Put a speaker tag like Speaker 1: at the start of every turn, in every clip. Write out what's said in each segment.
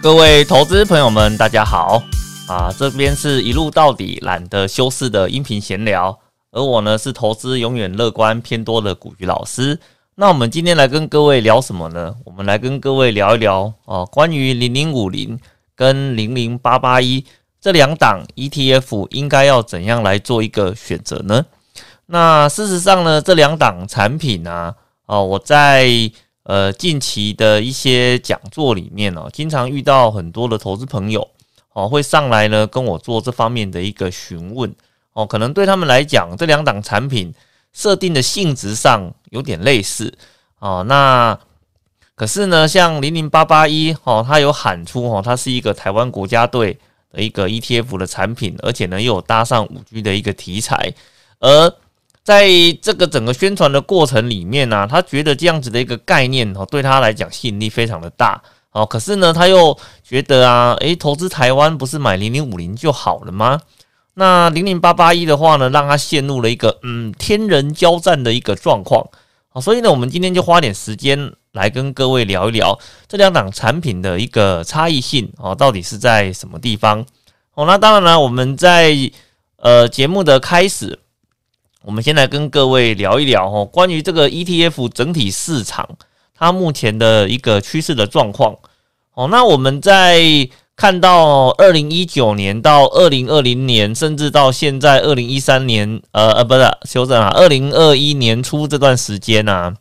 Speaker 1: 各位投资朋友们，大家好啊！这边是一路到底懒得修饰的音频闲聊，而我呢是投资永远乐观偏多的古鱼老师。那我们今天来跟各位聊什么呢？我们来跟各位聊一聊哦，关于零零五零跟零零八八一这两档 ETF 应该要怎样来做一个选择呢？那事实上呢，这两档产品呢，哦，我在。呃，近期的一些讲座里面哦，经常遇到很多的投资朋友哦，会上来呢跟我做这方面的一个询问哦，可能对他们来讲，这两档产品设定的性质上有点类似哦。那可是呢，像零零八八一哦，它有喊出哦，它是一个台湾国家队的一个 ETF 的产品，而且呢又有搭上五 G 的一个题材，而在这个整个宣传的过程里面呢，他觉得这样子的一个概念哦，对他来讲吸引力非常的大哦。可是呢，他又觉得啊，诶，投资台湾不是买零零五零就好了吗？那零零八八一的话呢，让他陷入了一个嗯天人交战的一个状况啊。所以呢，我们今天就花点时间来跟各位聊一聊这两档产品的一个差异性哦，到底是在什么地方哦？那当然了，我们在呃节目的开始。我们先来跟各位聊一聊哦，关于这个 ETF 整体市场它目前的一个趋势的状况哦。那我们在看到二零一九年到二零二零年，甚至到现在二零一三年，呃呃，不是修正啊，二零二一年初这段时间呢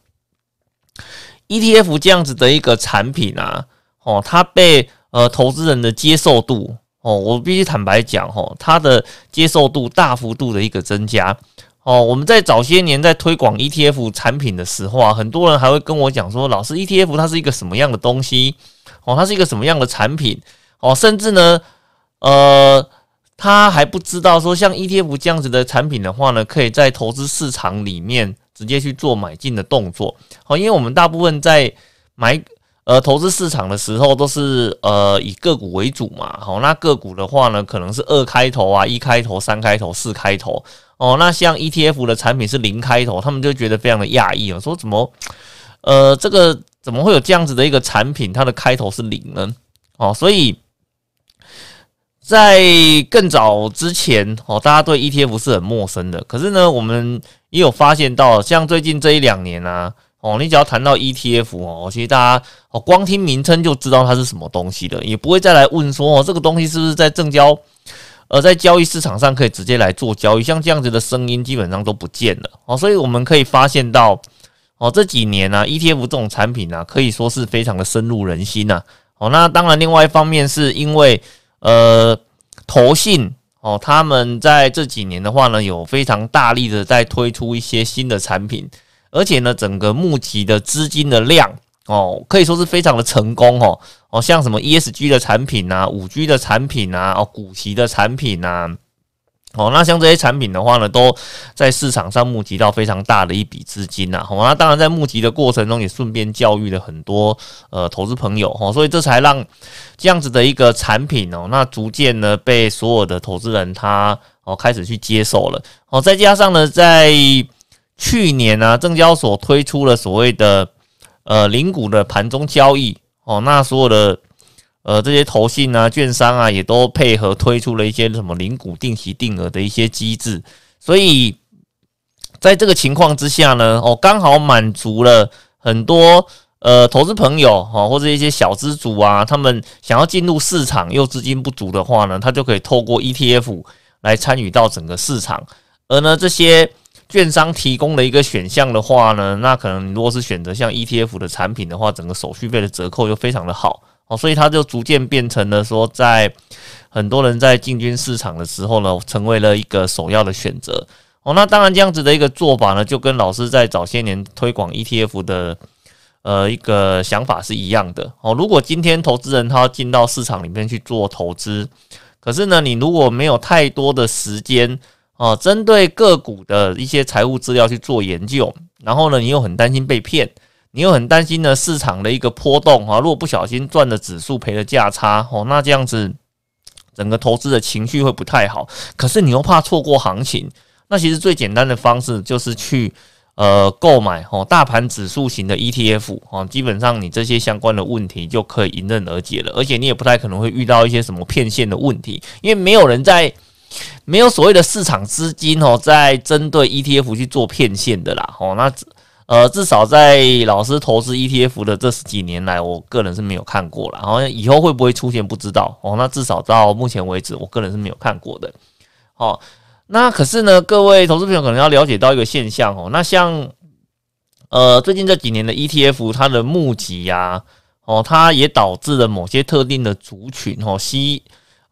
Speaker 1: ，ETF 这样子的一个产品啊，哦，它被呃投资人的接受度哦，我必须坦白讲哦，它的接受度大幅度的一个增加。哦，我们在早些年在推广 ETF 产品的时候啊，很多人还会跟我讲说，老师 ETF 它是一个什么样的东西？哦，它是一个什么样的产品？哦，甚至呢，呃，他还不知道说，像 ETF 这样子的产品的话呢，可以在投资市场里面直接去做买进的动作。哦，因为我们大部分在买呃投资市场的时候，都是呃以个股为主嘛。好，那个股的话呢，可能是二开头啊，一开头、三开头、四开头。哦，那像 ETF 的产品是零开头，他们就觉得非常的讶异哦，说怎么，呃，这个怎么会有这样子的一个产品，它的开头是零呢？哦，所以在更早之前哦，大家对 ETF 是很陌生的。可是呢，我们也有发现到，像最近这一两年啊，哦，你只要谈到 ETF 哦，其实大家哦，光听名称就知道它是什么东西的，也不会再来问说哦，这个东西是不是在证交。而在交易市场上可以直接来做交易，像这样子的声音基本上都不见了哦，所以我们可以发现到哦这几年呢，ETF 这种产品呢可以说是非常的深入人心呐哦。那当然，另外一方面是因为呃投信哦，他们在这几年的话呢，有非常大力的在推出一些新的产品，而且呢，整个募集的资金的量。哦，可以说是非常的成功哦哦，像什么 ESG 的产品啊、五 G 的产品啊、哦股息的产品啊，哦，那像这些产品的话呢，都在市场上募集到非常大的一笔资金呐。哦，那当然在募集的过程中，也顺便教育了很多呃投资朋友哦，所以这才让这样子的一个产品哦，那逐渐呢被所有的投资人他哦开始去接受了。哦，再加上呢，在去年呢，证交所推出了所谓的。呃，零股的盘中交易哦，那所有的呃这些投信啊、券商啊，也都配合推出了一些什么零股定期定额的一些机制，所以在这个情况之下呢，哦，刚好满足了很多呃投资朋友哈，或者一些小资主啊，他们想要进入市场又资金不足的话呢，他就可以透过 ETF 来参与到整个市场，而呢这些。券商提供的一个选项的话呢，那可能如果是选择像 ETF 的产品的话，整个手续费的折扣又非常的好哦，所以它就逐渐变成了说，在很多人在进军市场的时候呢，成为了一个首要的选择哦。那当然这样子的一个做法呢，就跟老师在早些年推广 ETF 的呃一个想法是一样的哦。如果今天投资人他进到市场里面去做投资，可是呢，你如果没有太多的时间。哦，针对个股的一些财务资料去做研究，然后呢，你又很担心被骗，你又很担心呢市场的一个波动啊，如果不小心赚了指数赔了价差哦，那这样子整个投资的情绪会不太好。可是你又怕错过行情，那其实最简单的方式就是去呃购买哦大盘指数型的 ETF 哦，基本上你这些相关的问题就可以迎刃而解了，而且你也不太可能会遇到一些什么骗线的问题，因为没有人在。没有所谓的市场资金哦，在针对 ETF 去做骗线的啦哦，那呃至少在老师投资 ETF 的这十几年来，我个人是没有看过了，然后以后会不会出现不知道哦，那至少到目前为止，我个人是没有看过的。好，那可是呢，各位投资朋友可能要了解到一个现象哦，那像呃最近这几年的 ETF 它的募集呀，哦，它也导致了某些特定的族群哦吸。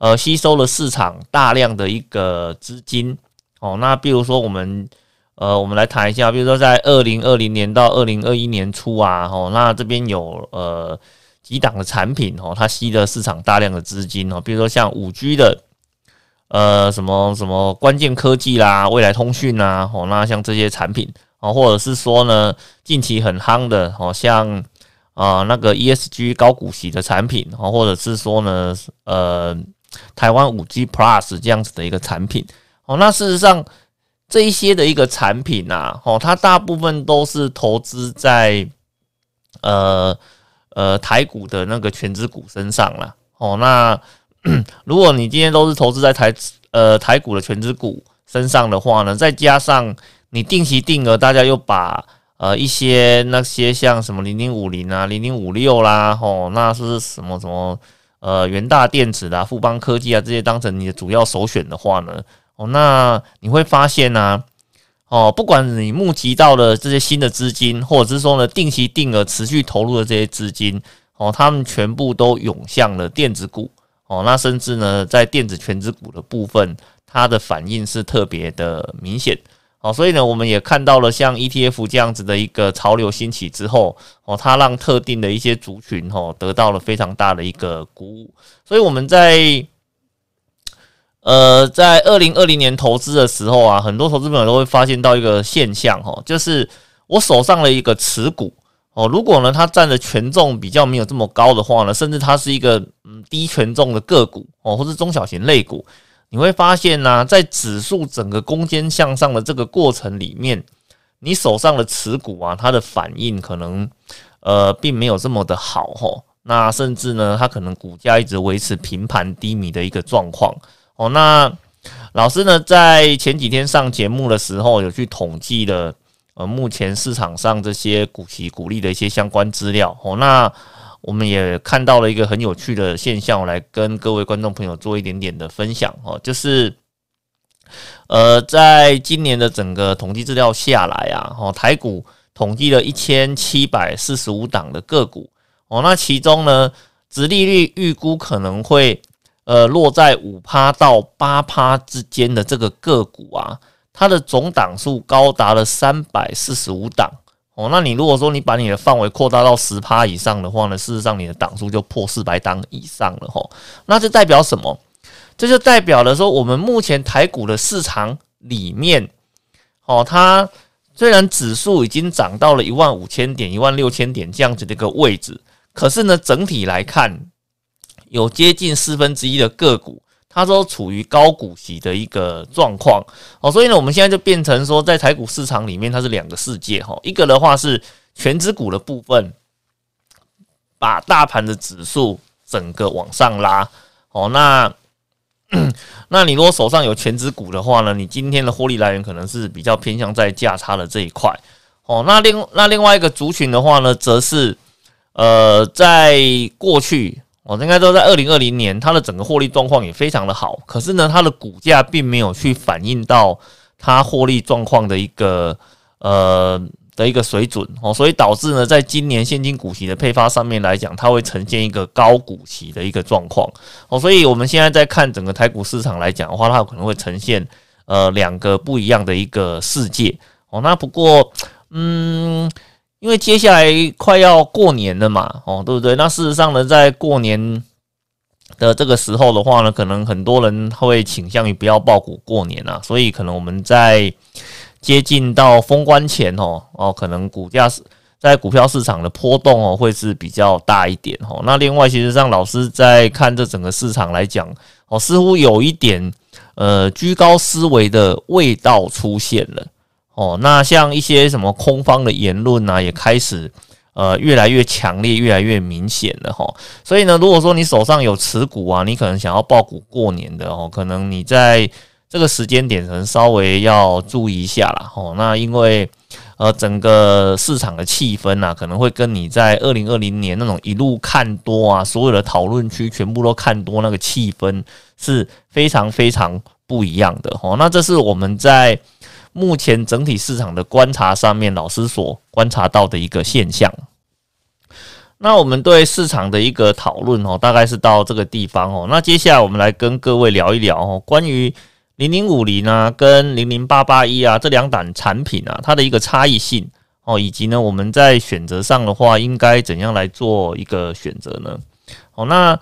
Speaker 1: 呃，吸收了市场大量的一个资金哦。那比如说，我们呃，我们来谈一下，比如说在二零二零年到二零二一年初啊，哦，那这边有呃几档的产品哦，它吸了市场大量的资金哦。比如说像五 G 的呃什么什么关键科技啦、未来通讯啊，哦，那像这些产品哦，或者是说呢，近期很夯的哦，像啊那个 ESG 高股息的产品哦，或者是说呢，呃。台湾五 G Plus 这样子的一个产品哦，那事实上这一些的一个产品呐，哦，它大部分都是投资在呃呃台股的那个全资股身上了哦。那 如果你今天都是投资在台呃台股的全资股身上的话呢，再加上你定期定额，大家又把呃一些那些像什么零零五零啊、零零五六啦，哦，那是什么什么？呃，元大电子啊、富邦科技啊这些当成你的主要首选的话呢，哦，那你会发现呢，哦，不管你募集到了这些新的资金，或者是说呢定期定额持续投入的这些资金，哦，他们全部都涌向了电子股，哦，那甚至呢在电子全资股的部分，它的反应是特别的明显。哦，所以呢，我们也看到了像 ETF 这样子的一个潮流兴起之后，哦，它让特定的一些族群哦得到了非常大的一个鼓舞。所以我们在呃在二零二零年投资的时候啊，很多投资朋友都会发现到一个现象哦，就是我手上的一个持股哦，如果呢它占的权重比较没有这么高的话呢，甚至它是一个嗯低权重的个股哦，或是中小型类股。你会发现呢，在指数整个攻坚向上的这个过程里面，你手上的持股啊，它的反应可能呃并没有这么的好吼。那甚至呢，它可能股价一直维持平盘低迷的一个状况哦。那老师呢，在前几天上节目的时候，有去统计了呃目前市场上这些股息股利的一些相关资料哦。那我们也看到了一个很有趣的现象，来跟各位观众朋友做一点点的分享哦，就是，呃，在今年的整个统计资料下来啊，哦，台股统计了一千七百四十五档的个股哦，那其中呢，殖利率预估可能会呃落在五趴到八趴之间的这个个股啊，它的总档数高达了三百四十五档。哦，那你如果说你把你的范围扩大到十趴以上的话呢，事实上你的档数就破四百档以上了吼。那这代表什么？这就代表了说，我们目前台股的市场里面，哦，它虽然指数已经涨到了一万五千点、一万六千点这样子的一个位置，可是呢，整体来看，有接近四分之一的个股。它都处于高股息的一个状况哦，所以呢，我们现在就变成说，在台股市场里面，它是两个世界哈。一个的话是全指股的部分，把大盘的指数整个往上拉哦。那 那你如果手上有全指股的话呢，你今天的获利来源可能是比较偏向在价差的这一块哦。那另那另外一个族群的话呢，则是呃，在过去。哦，应该都在二零二零年，它的整个获利状况也非常的好，可是呢，它的股价并没有去反映到它获利状况的一个呃的一个水准。哦，所以导致呢，在今年现金股息的配发上面来讲，它会呈现一个高股息的一个状况。哦，所以我们现在在看整个台股市场来讲的话，它可能会呈现呃两个不一样的一个世界。哦，那不过嗯。因为接下来快要过年了嘛，哦，对不对？那事实上呢，在过年的这个时候的话呢，可能很多人会倾向于不要爆股过年啊，所以可能我们在接近到封关前哦，哦，可能股价是在股票市场的波动哦，会是比较大一点哦。那另外，其实让老师在看这整个市场来讲，哦，似乎有一点呃居高思维的味道出现了。哦，那像一些什么空方的言论啊，也开始呃越来越强烈，越来越明显了哈。所以呢，如果说你手上有持股啊，你可能想要爆股过年的哦，可能你在这个时间点可能稍微要注意一下啦哦。那因为呃整个市场的气氛啊，可能会跟你在二零二零年那种一路看多啊，所有的讨论区全部都看多那个气氛是非常非常不一样的哦。那这是我们在。目前整体市场的观察上面，老师所观察到的一个现象。那我们对市场的一个讨论哦，大概是到这个地方哦。那接下来我们来跟各位聊一聊哦，关于零零五零啊跟零零八八一啊这两档产品啊，它的一个差异性哦，以及呢我们在选择上的话，应该怎样来做一个选择呢？哦，那。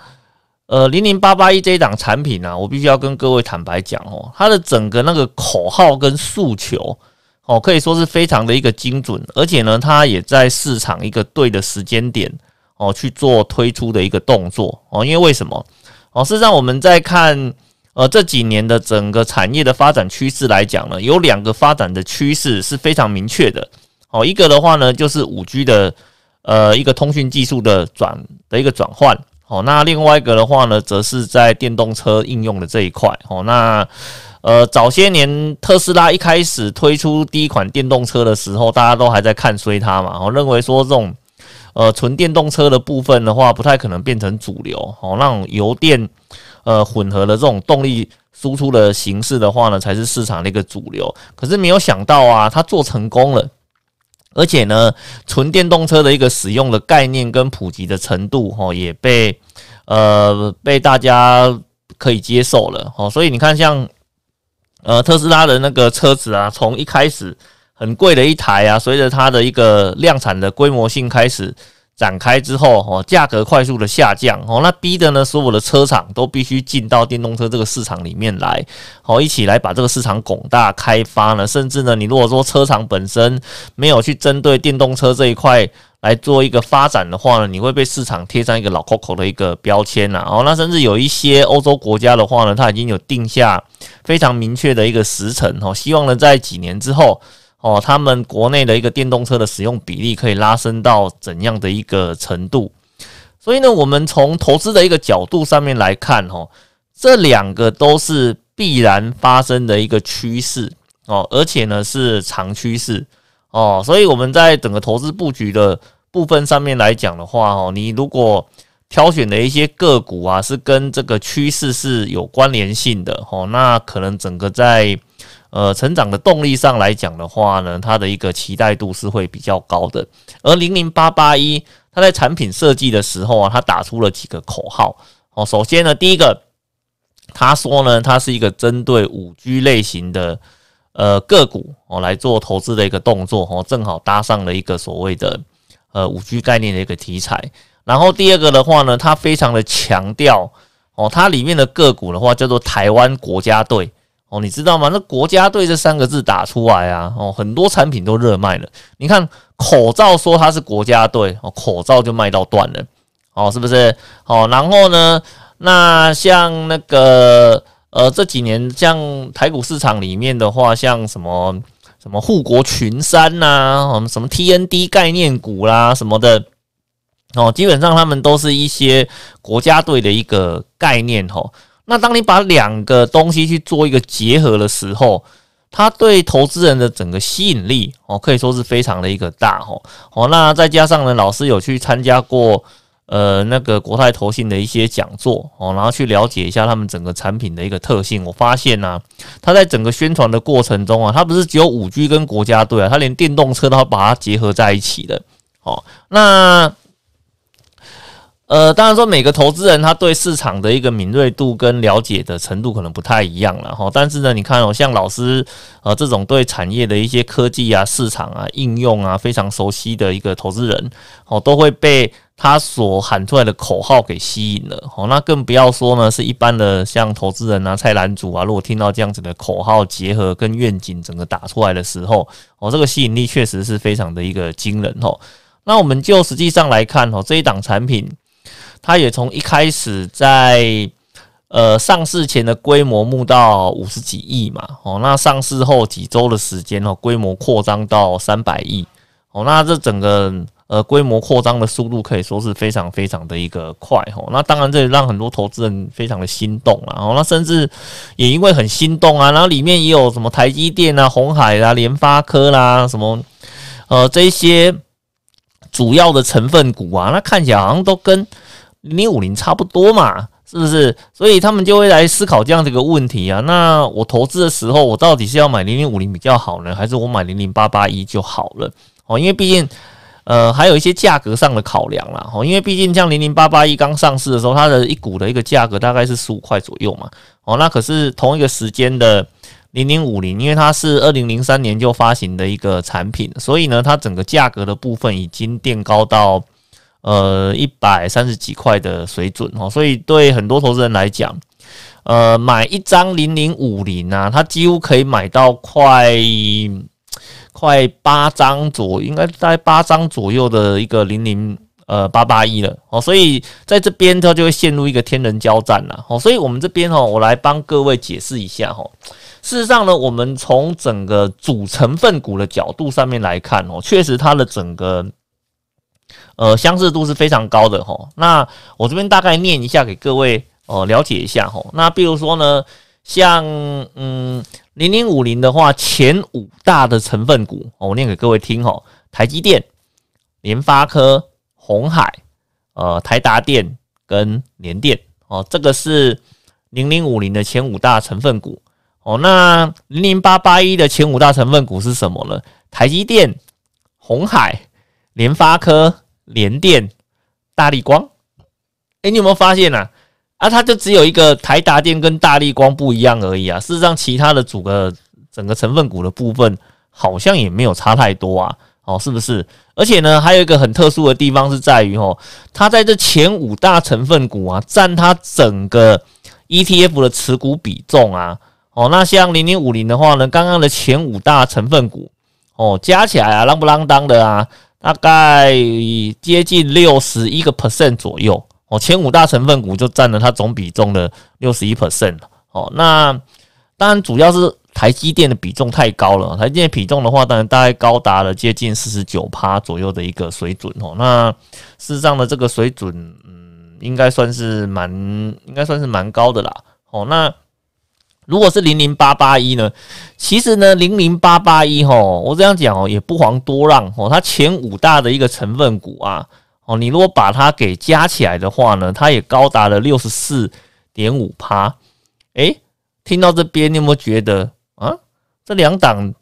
Speaker 1: 呃，零零八八一这一档产品呢，我必须要跟各位坦白讲哦，它的整个那个口号跟诉求哦，可以说是非常的一个精准，而且呢，它也在市场一个对的时间点哦去做推出的一个动作哦。因为为什么哦？事实上，我们在看呃这几年的整个产业的发展趋势来讲呢，有两个发展的趋势是非常明确的哦。一个的话呢，就是五 G 的呃一个通讯技术的转的一个转换。哦，那另外一个的话呢，则是在电动车应用的这一块。哦，那呃，早些年特斯拉一开始推出第一款电动车的时候，大家都还在看衰它嘛，我认为说这种呃纯电动车的部分的话，不太可能变成主流。哦，那种油电呃混合的这种动力输出的形式的话呢，才是市场的一个主流。可是没有想到啊，它做成功了。而且呢，纯电动车的一个使用的概念跟普及的程度，哈，也被呃被大家可以接受了，哦，所以你看，像呃特斯拉的那个车子啊，从一开始很贵的一台啊，随着它的一个量产的规模性开始。展开之后，哦，价格快速的下降，哦，那逼的呢，所有的车厂都必须进到电动车这个市场里面来，哦，一起来把这个市场拱大开发呢。甚至呢，你如果说车厂本身没有去针对电动车这一块来做一个发展的话呢，你会被市场贴上一个老 Coco 的一个标签呐。哦，那甚至有一些欧洲国家的话呢，它已经有定下非常明确的一个时程，哦，希望呢在几年之后。哦，他们国内的一个电动车的使用比例可以拉升到怎样的一个程度？所以呢，我们从投资的一个角度上面来看，哦，这两个都是必然发生的一个趋势哦，而且呢是长趋势哦，所以我们在整个投资布局的部分上面来讲的话，哦，你如果挑选的一些个股啊，是跟这个趋势是有关联性的哦，那可能整个在。呃，成长的动力上来讲的话呢，它的一个期待度是会比较高的。而零零八八一，它在产品设计的时候啊，它打出了几个口号哦。首先呢，第一个，他说呢，它是一个针对五 G 类型的呃个股哦来做投资的一个动作哦，正好搭上了一个所谓的呃五 G 概念的一个题材。然后第二个的话呢，它非常的强调哦，它里面的个股的话叫做台湾国家队。哦，你知道吗？那国家队这三个字打出来啊，哦，很多产品都热卖了。你看口罩说它是国家队，哦，口罩就卖到断了，哦，是不是？哦，然后呢，那像那个呃这几年像台股市场里面的话，像什么什么护国群山呐，我们什么 TND 概念股啦什么的，哦，基本上他们都是一些国家队的一个概念，吼。那当你把两个东西去做一个结合的时候，它对投资人的整个吸引力哦，可以说是非常的一个大哦哦。那再加上呢，老师有去参加过呃那个国泰投信的一些讲座哦，然后去了解一下他们整个产品的一个特性。我发现呢，它在整个宣传的过程中啊，它不是只有五 G 跟国家队啊，它连电动车都要把它结合在一起的哦。那呃，当然说每个投资人他对市场的一个敏锐度跟了解的程度可能不太一样了哈。但是呢，你看哦，像老师呃这种对产业的一些科技啊、市场啊、应用啊非常熟悉的一个投资人哦，都会被他所喊出来的口号给吸引了哦。那更不要说呢，是一般的像投资人啊、菜篮主啊，如果听到这样子的口号结合跟愿景整个打出来的时候哦，这个吸引力确实是非常的一个惊人哦。那我们就实际上来看哦，这一档产品。它也从一开始在呃上市前的规模募到五十几亿嘛，哦，那上市后几周的时间哦，规模扩张到三百亿，哦，那这整个。呃，规模扩张的速度可以说是非常非常的一个快哈。那当然，这也让很多投资人非常的心动啊。哦，那甚至也因为很心动啊，然后里面也有什么台积电啊、红海啦、联发科啦，什么呃这些主要的成分股啊，那看起来好像都跟零零五零差不多嘛，是不是？所以他们就会来思考这样的一个问题啊。那我投资的时候，我到底是要买零零五零比较好呢，还是我买零零八八一就好了？哦，因为毕竟。呃，还有一些价格上的考量啦，哦，因为毕竟像零零八八一刚上市的时候，它的一股的一个价格大概是十五块左右嘛，哦，那可是同一个时间的零零五零，因为它是二零零三年就发行的一个产品，所以呢，它整个价格的部分已经垫高到呃一百三十几块的水准哦，所以对很多投资人来讲，呃，买一张零零五零啊，它几乎可以买到快。快八张左，应该在八张左右的一个零零呃八八一了哦，所以在这边它就会陷入一个天人交战了哦，所以我们这边哦，我来帮各位解释一下哦。事实上呢，我们从整个主成分股的角度上面来看哦，确实它的整个呃相似度是非常高的哈。那我这边大概念一下给各位哦了解一下哈。那比如说呢，像嗯。零零五零的话，前五大的成分股，我念给各位听哈：台积电、联发科、红海、呃台达电跟联电哦，这个是零零五零的前五大成分股哦。那零零八八一的前五大成分股是什么呢？台积电、红海、联发科、联电、大力光。哎，你有没有发现啊？啊，它就只有一个台达电跟大力光不一样而已啊。事实上，其他的组个整个成分股的部分好像也没有差太多啊。哦，是不是？而且呢，还有一个很特殊的地方是在于哦，它在这前五大成分股啊，占它整个 ETF 的持股比重啊。哦，那像零零五零的话呢，刚刚的前五大成分股哦，加起来啊，啷不啷当的啊，大概接近六十一个 percent 左右。哦，前五大成分股就占了它总比重的六十一 percent 哦，那当然主要是台积电的比重太高了。台积电比重的话，当然大概高达了接近四十九趴左右的一个水准哦。那事实上的这个水准，嗯，应该算是蛮，应该算是蛮高的啦。哦，那如果是零零八八一呢？其实呢，零零八八一吼，我这样讲哦，也不遑多让哦。它前五大的一个成分股啊。哦，你如果把它给加起来的话呢，它也高达了六十四点五趴。诶，听到这边，你有没有觉得啊？这两档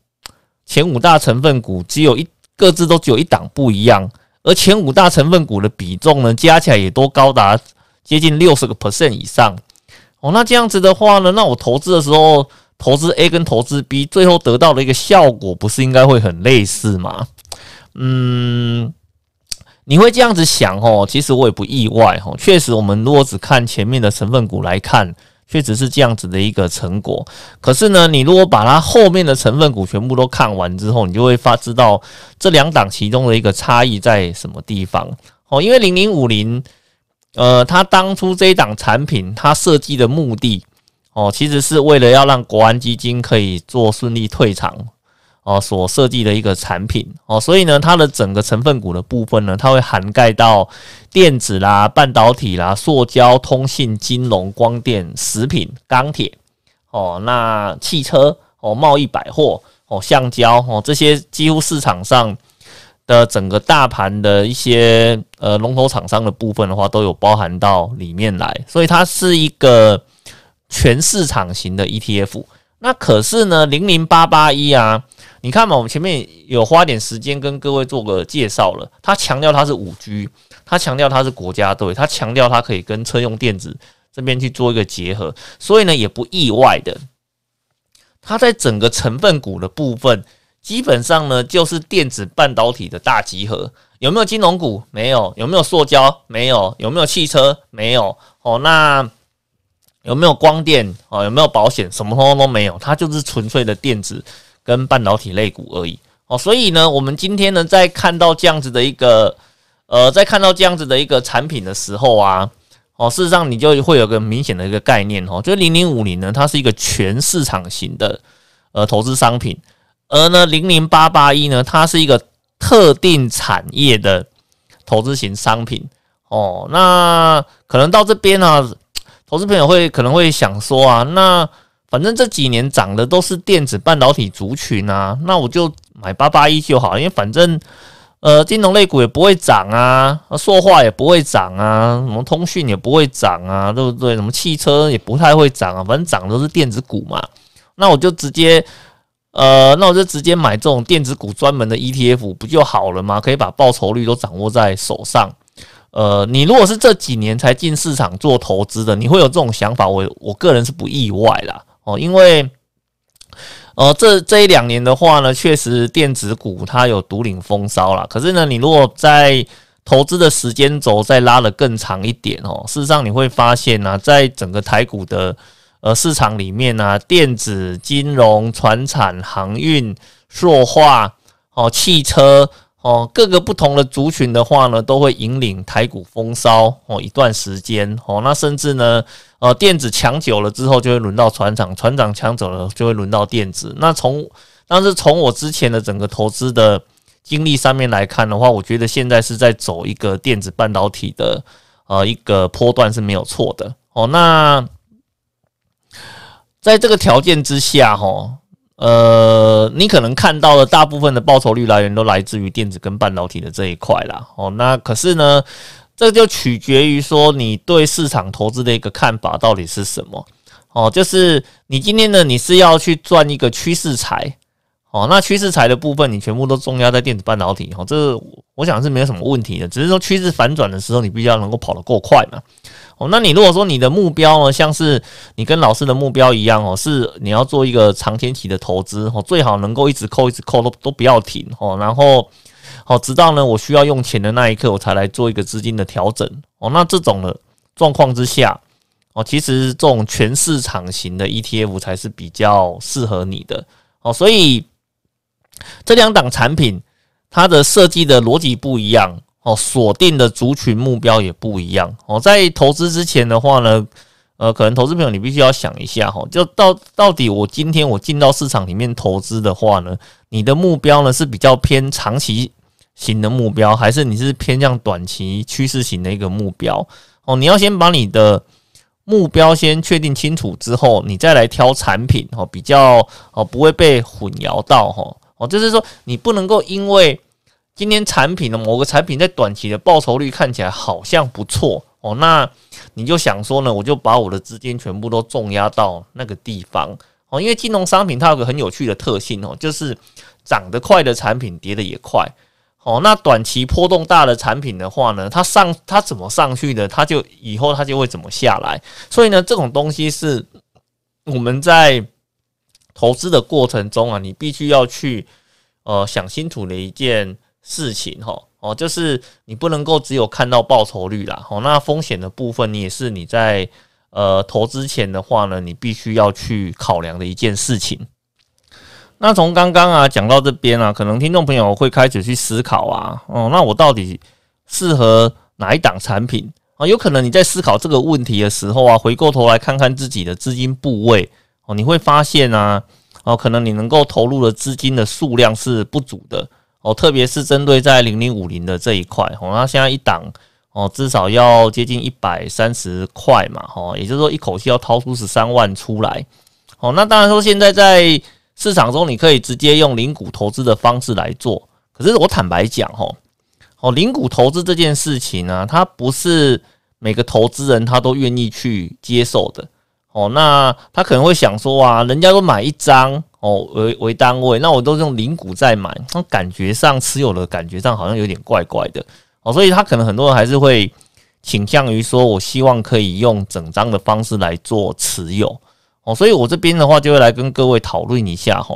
Speaker 1: 前五大成分股只有一各自都只有一档不一样，而前五大成分股的比重呢，加起来也都高达接近六十个 percent 以上。哦，那这样子的话呢，那我投资的时候，投资 A 跟投资 B，最后得到的一个效果，不是应该会很类似吗？嗯。你会这样子想哦，其实我也不意外哦。确实，我们如果只看前面的成分股来看，确实是这样子的一个成果。可是呢，你如果把它后面的成分股全部都看完之后，你就会发知道这两档其中的一个差异在什么地方哦。因为零零五零，呃，它当初这一档产品它设计的目的哦，其实是为了要让国安基金可以做顺利退场。哦，所设计的一个产品哦，所以呢，它的整个成分股的部分呢，它会涵盖到电子啦、半导体啦、塑胶、通信、金融、光电、食品、钢铁哦，那汽车哦、贸易、百货哦、橡胶哦，这些几乎市场上的整个大盘的一些呃龙头厂商的部分的话，都有包含到里面来，所以它是一个全市场型的 ETF。那可是呢，零零八八一啊。你看嘛，我们前面有花点时间跟各位做个介绍了。它强调它是五 G，它强调它是国家队，它强调它可以跟车用电子这边去做一个结合，所以呢也不意外的，它在整个成分股的部分，基本上呢就是电子半导体的大集合。有没有金融股？没有。有没有塑胶？没有。有没有汽车？没有。哦，那有没有光电？哦，有没有保险？什么通通都没有，它就是纯粹的电子。跟半导体类股而已哦，所以呢，我们今天呢，在看到这样子的一个，呃，在看到这样子的一个产品的时候啊，哦，事实上你就会有个明显的一个概念哦，就零零五零呢，它是一个全市场型的呃投资商品，而呢零零八八一呢，它是一个特定产业的投资型商品哦。那可能到这边呢，投资朋友会可能会想说啊，那反正这几年涨的都是电子半导体族群啊，那我就买八八一就好，因为反正。呃，金融类股也不会涨啊，塑化也不会涨啊，什么通讯也不会涨啊，对不对？什么汽车也不太会涨啊，反正涨的都是电子股嘛。那我就直接，呃，那我就直接买这种电子股专门的 ETF 不就好了吗？可以把报酬率都掌握在手上。呃，你如果是这几年才进市场做投资的，你会有这种想法，我我个人是不意外啦。哦，因为。呃，这这一两年的话呢，确实电子股它有独领风骚了。可是呢，你如果在投资的时间轴再拉的更长一点哦，事实上你会发现呢，在整个台股的呃市场里面呢，电子、金融、船产、航运、塑化、哦汽车。哦，各个不同的族群的话呢，都会引领台股风骚哦一段时间哦。那甚至呢，呃，电子抢久了之后，就会轮到船长，船长抢走了，就会轮到电子。那从但是从我之前的整个投资的经历上面来看的话，我觉得现在是在走一个电子半导体的呃一个波段是没有错的哦。那在这个条件之下，哈。呃，你可能看到的大部分的报酬率来源都来自于电子跟半导体的这一块啦。哦，那可是呢，这就取决于说你对市场投资的一个看法到底是什么。哦，就是你今天呢，你是要去赚一个趋势财。哦，那趋势财的部分你全部都重压在电子半导体。哦，这我想是没有什么问题的，只是说趋势反转的时候，你必须要能够跑得够快嘛。哦，那你如果说你的目标呢，像是你跟老师的目标一样哦，是你要做一个长天期的投资哦，最好能够一直扣一直扣都都不要停哦，然后好直到呢我需要用钱的那一刻，我才来做一个资金的调整哦。那这种的状况之下哦，其实这种全市场型的 ETF 才是比较适合你的哦。所以这两档产品它的设计的逻辑不一样。哦，锁定的族群目标也不一样哦。在投资之前的话呢，呃，可能投资朋友你必须要想一下哈，就到到底我今天我进到市场里面投资的话呢，你的目标呢是比较偏长期型的目标，还是你是偏向短期趋势型的一个目标？哦，你要先把你的目标先确定清楚之后，你再来挑产品哦，比较哦不会被混淆到哈。哦，就是说你不能够因为今天产品的某个产品在短期的报酬率看起来好像不错哦，那你就想说呢，我就把我的资金全部都重压到那个地方哦，因为金融商品它有个很有趣的特性哦，就是涨得快的产品跌得也快哦，那短期波动大的产品的话呢，它上它怎么上去的，它就以后它就会怎么下来，所以呢，这种东西是我们在投资的过程中啊，你必须要去呃想清楚的一件。事情哈哦，就是你不能够只有看到报酬率啦，哦，那风险的部分你也是你在呃投资前的话呢，你必须要去考量的一件事情。那从刚刚啊讲到这边啊，可能听众朋友会开始去思考啊，哦，那我到底适合哪一档产品啊？有可能你在思考这个问题的时候啊，回过头来看看自己的资金部位哦，你会发现啊，哦，可能你能够投入的资金的数量是不足的。哦，特别是针对在零零五零的这一块，哦，那现在一档哦，至少要接近一百三十块嘛，哦，也就是说一口气要掏出十三万出来，哦，那当然说现在在市场中你可以直接用零股投资的方式来做，可是我坦白讲，哦，哦，零股投资这件事情呢，它不是每个投资人他都愿意去接受的，哦，那他可能会想说啊，人家都买一张。哦，为为单位，那我都是用零股在买，那感觉上持有的感觉上好像有点怪怪的。哦，所以他可能很多人还是会倾向于说，我希望可以用整张的方式来做持有。哦，所以我这边的话就会来跟各位讨论一下哈，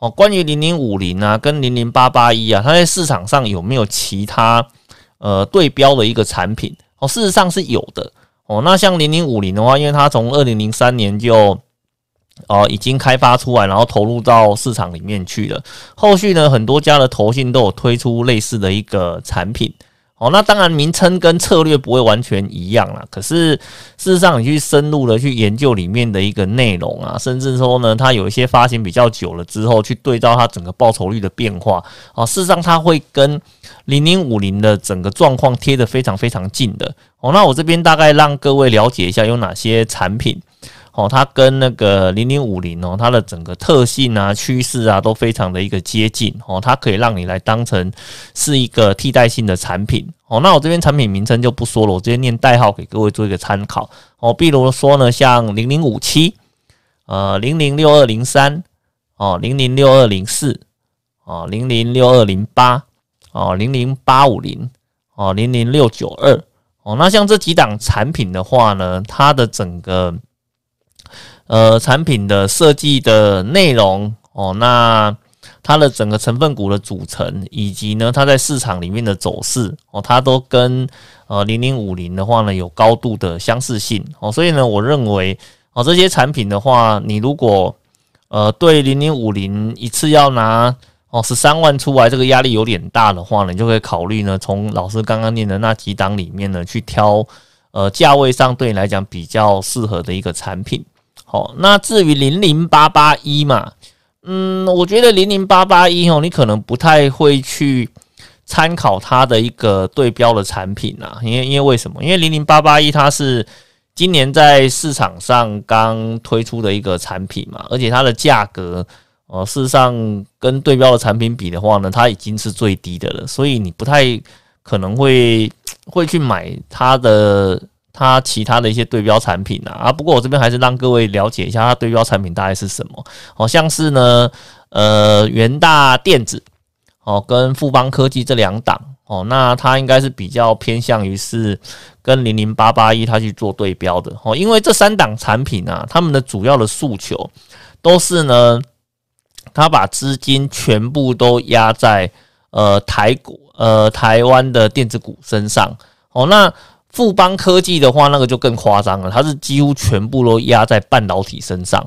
Speaker 1: 哦，关于零零五零啊，跟零零八八一啊，它在市场上有没有其他呃对标的一个产品？哦？事实上是有的。哦，那像零零五零的话，因为它从二零零三年就哦，已经开发出来，然后投入到市场里面去了。后续呢，很多家的投信都有推出类似的一个产品哦，那当然名称跟策略不会完全一样啦。可是事实上，你去深入的去研究里面的一个内容啊，甚至说呢，它有一些发行比较久了之后，去对照它整个报酬率的变化啊，事实上它会跟零零五零的整个状况贴得非常非常近的。哦，那我这边大概让各位了解一下有哪些产品。哦，它跟那个零零五零哦，它的整个特性啊、趋势啊都非常的一个接近哦，它可以让你来当成是一个替代性的产品哦。那我这边产品名称就不说了，我直接念代号给各位做一个参考哦。比如说呢，像零零五七、呃零零六二零三、哦零零六二零四、哦零零六二零八、哦零零八五零、哦零零六九二哦，那像这几档产品的话呢，它的整个呃，产品的设计的内容哦，那它的整个成分股的组成，以及呢，它在市场里面的走势哦，它都跟呃零零五零的话呢有高度的相似性哦，所以呢，我认为哦这些产品的话，你如果呃对零零五零一次要拿哦十三万出来，这个压力有点大的话呢，你就可以考虑呢，从老师刚刚念的那几档里面呢去挑呃价位上对你来讲比较适合的一个产品。哦，那至于零零八八一嘛，嗯，我觉得零零八八一哦，你可能不太会去参考它的一个对标的产品啊，因为因为为什么？因为零零八八一它是今年在市场上刚推出的一个产品嘛，而且它的价格，呃，事实上跟对标的产品比的话呢，它已经是最低的了，所以你不太可能会会去买它的。它其他的一些对标产品啊，啊，不过我这边还是让各位了解一下它对标产品大概是什么，好像是呢，呃，元大电子哦，跟富邦科技这两档哦，那它应该是比较偏向于是跟零零八八一它去做对标的哦，因为这三档产品啊，他们的主要的诉求都是呢，他把资金全部都压在呃台股呃台湾的电子股身上哦，那。富邦科技的话，那个就更夸张了，它是几乎全部都压在半导体身上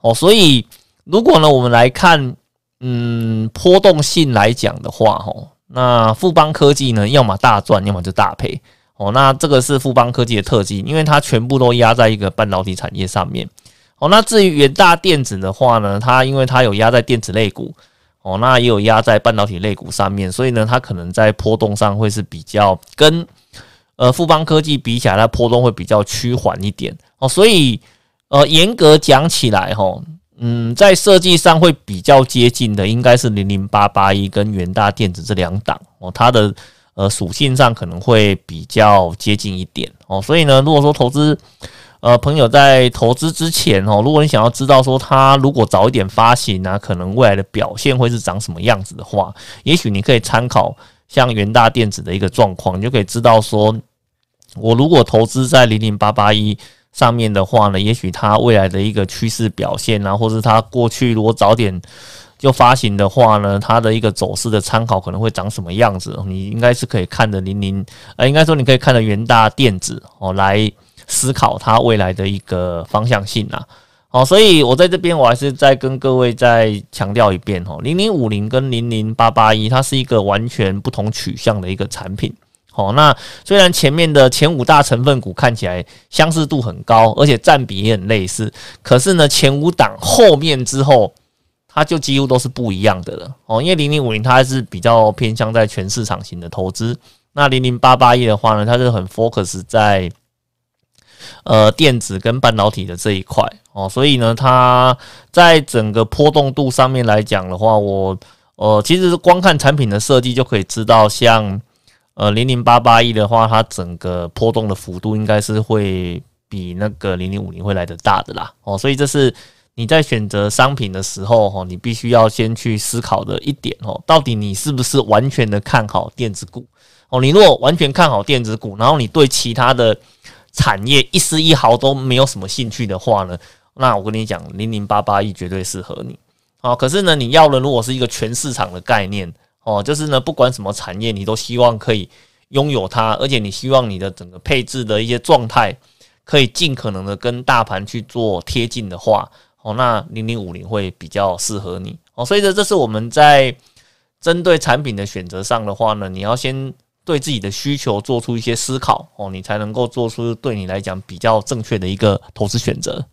Speaker 1: 哦。所以，如果呢，我们来看，嗯，波动性来讲的话，哦，那富邦科技呢，要么大赚，要么就大赔哦。那这个是富邦科技的特技，因为它全部都压在一个半导体产业上面哦。那至于远大电子的话呢，它因为它有压在电子类股哦，那也有压在半导体类股上面，所以呢，它可能在波动上会是比较跟。呃，富邦科技比起来，它波动会比较趋缓一点哦，所以呃，严格讲起来，哈，嗯，在设计上会比较接近的，应该是零零八八一跟元大电子这两档哦，它的呃属性上可能会比较接近一点哦，所以呢，如果说投资呃朋友在投资之前哦，如果你想要知道说它如果早一点发行啊，可能未来的表现会是长什么样子的话，也许你可以参考像元大电子的一个状况，你就可以知道说。我如果投资在零零八八一上面的话呢，也许它未来的一个趋势表现啊，或是它过去如果早点就发行的话呢，它的一个走势的参考可能会长什么样子？你应该是可以看的零零，呃，应该说你可以看的元大电子哦，来思考它未来的一个方向性啊。哦，所以我在这边我还是再跟各位再强调一遍哦，零零五零跟零零八八一，它是一个完全不同取向的一个产品。哦，那虽然前面的前五大成分股看起来相似度很高，而且占比也很类似，可是呢，前五档后面之后，它就几乎都是不一样的了。哦，因为零零五零它是比较偏向在全市场型的投资，那零零八八一的话呢，它是很 focus 在呃电子跟半导体的这一块。哦，所以呢，它在整个波动度上面来讲的话，我呃其实是光看产品的设计就可以知道，像。呃，零零八八一的话，它整个波动的幅度应该是会比那个零零五零会来的大的啦。哦，所以这是你在选择商品的时候，哈，你必须要先去思考的一点哦，到底你是不是完全的看好电子股？哦，你如果完全看好电子股，然后你对其他的产业一丝一毫都没有什么兴趣的话呢，那我跟你讲，零零八八一绝对适合你。哦，可是呢，你要的如果是一个全市场的概念。哦，就是呢，不管什么产业，你都希望可以拥有它，而且你希望你的整个配置的一些状态可以尽可能的跟大盘去做贴近的话，哦，那零零五零会比较适合你。哦，所以呢，这是我们在针对产品的选择上的话呢，你要先对自己的需求做出一些思考哦，你才能够做出对你来讲比较正确的一个投资选择。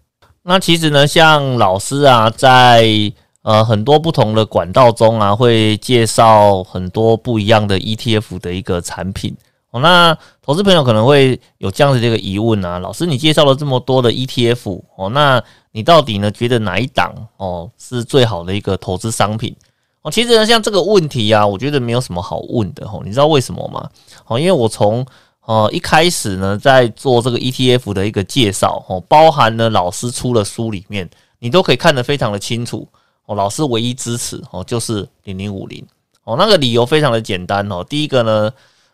Speaker 1: 那其实呢，像老师啊，在呃很多不同的管道中啊，会介绍很多不一样的 ETF 的一个产品哦。那投资朋友可能会有这样的这个疑问啊，老师你介绍了这么多的 ETF 哦，那你到底呢觉得哪一档哦是最好的一个投资商品？哦，其实呢，像这个问题啊，我觉得没有什么好问的吼。你知道为什么吗？哦，因为我从呃一开始呢，在做这个 ETF 的一个介绍哦，包含了老师出的书里面，你都可以看得非常的清楚哦。老师唯一支持哦，就是零零五零哦，那个理由非常的简单哦。第一个呢，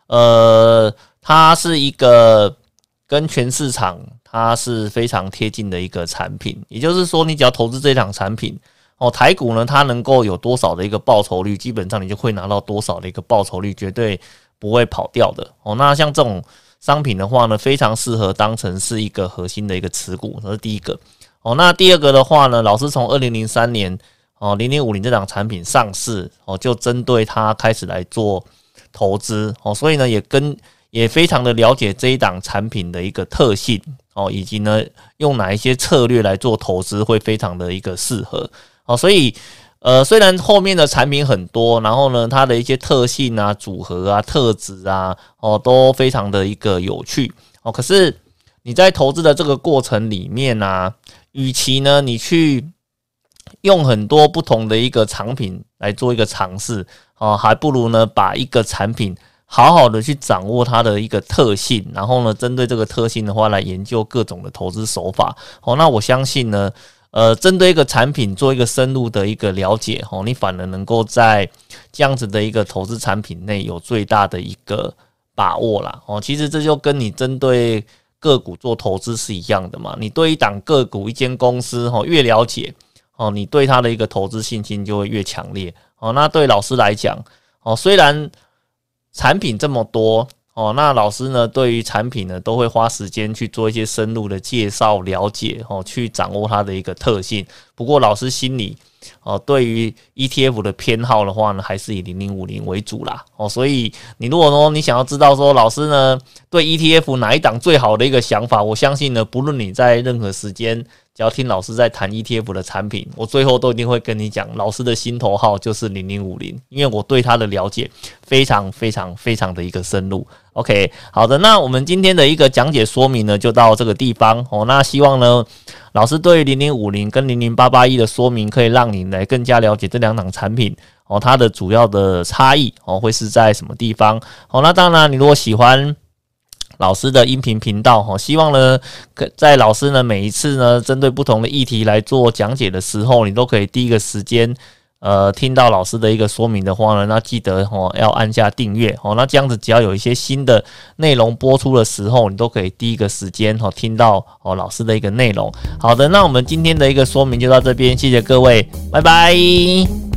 Speaker 1: 呃，它是一个跟全市场它是非常贴近的一个产品，也就是说，你只要投资这档产品。哦，台股呢，它能够有多少的一个报酬率，基本上你就会拿到多少的一个报酬率，绝对不会跑掉的。哦，那像这种商品的话呢，非常适合当成是一个核心的一个持股，这是第一个。哦，那第二个的话呢，老师从二零零三年哦零零五零这档产品上市哦，就针对它开始来做投资哦，所以呢，也跟也非常的了解这一档产品的一个特性哦，以及呢用哪一些策略来做投资会非常的一个适合。哦，所以，呃，虽然后面的产品很多，然后呢，它的一些特性啊、组合啊、特质啊，哦，都非常的一个有趣哦。可是你在投资的这个过程里面呢，与其呢你去用很多不同的一个产品来做一个尝试，哦，还不如呢把一个产品好好的去掌握它的一个特性，然后呢，针对这个特性的话来研究各种的投资手法。哦，那我相信呢。呃，针对一个产品做一个深入的一个了解，哦，你反而能够在这样子的一个投资产品内有最大的一个把握啦，哦，其实这就跟你针对个股做投资是一样的嘛。你对一档个股、一间公司，哦，越了解，哦，你对它的一个投资信心就会越强烈。哦，那对老师来讲，哦，虽然产品这么多。哦，那老师呢？对于产品呢，都会花时间去做一些深入的介绍、了解，哦，去掌握它的一个特性。不过，老师心里哦，对于 ETF 的偏好的话呢，还是以零零五零为主啦。哦，所以你如果说你想要知道说老师呢对 ETF 哪一档最好的一个想法，我相信呢，不论你在任何时间。要听老师在谈 ETF 的产品，我最后都一定会跟你讲，老师的心头号就是零零五零，因为我对它的了解非常非常非常的一个深入。OK，好的，那我们今天的一个讲解说明呢，就到这个地方哦。那希望呢，老师对零零五零跟零零八八一的说明，可以让你来更加了解这两档产品哦，它的主要的差异哦，会是在什么地方？哦，那当然，你如果喜欢。老师的音频频道哈，希望呢，在老师呢每一次呢针对不同的议题来做讲解的时候，你都可以第一个时间呃听到老师的一个说明的话呢，那记得哈要按下订阅哦，那这样子只要有一些新的内容播出的时候，你都可以第一个时间哈听到哦老师的一个内容。好的，那我们今天的一个说明就到这边，谢谢各位，拜拜。